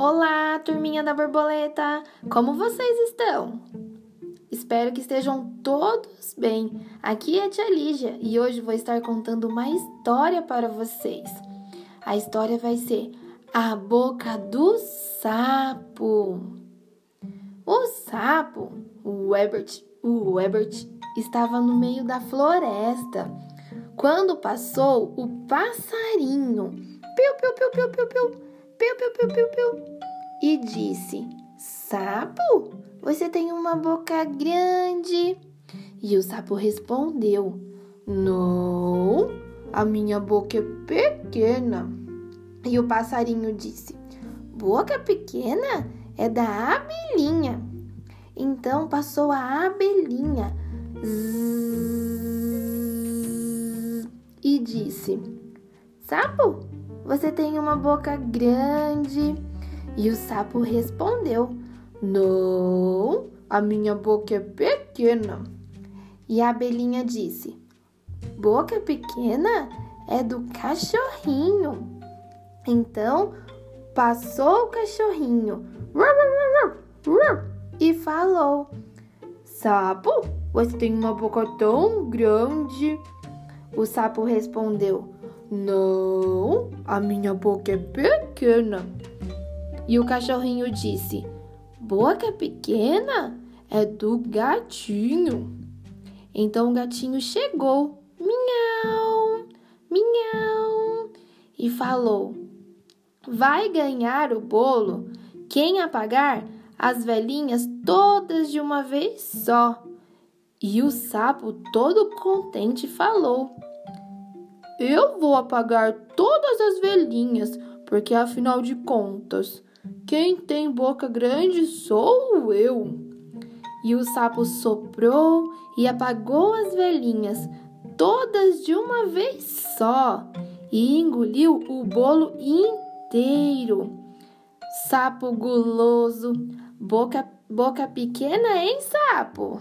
Olá, turminha da borboleta! Como vocês estão? Espero que estejam todos bem. Aqui é a Tia Lígia e hoje vou estar contando uma história para vocês. A história vai ser A Boca do Sapo. O sapo, o Ebert, o Ebert estava no meio da floresta quando passou o passarinho. Piu, piu, piu, piu, piu, piu piu, piu, piu, piu, piu, e disse: Sapo, você tem uma boca grande. E o sapo respondeu: Não, a minha boca é pequena. E o passarinho disse: Boca pequena é da abelhinha. Então passou a abelhinha zzz, e disse: Sapo, você tem uma boca grande. E o sapo respondeu: Não, a minha boca é pequena. E a abelhinha disse: Boca pequena é do cachorrinho. Então passou o cachorrinho e falou: Sapo, você tem uma boca tão grande. O sapo respondeu: não, a minha boca é pequena. E o cachorrinho disse: Boca pequena é do gatinho. Então o gatinho chegou, miau, miau, e falou: Vai ganhar o bolo quem apagar as velhinhas todas de uma vez só. E o sapo, todo contente, falou: eu vou apagar todas as velhinhas, porque afinal de contas, quem tem boca grande sou eu. E o sapo soprou e apagou as velhinhas, todas de uma vez só, e engoliu o bolo inteiro. Sapo guloso, boca, boca pequena, hein, sapo?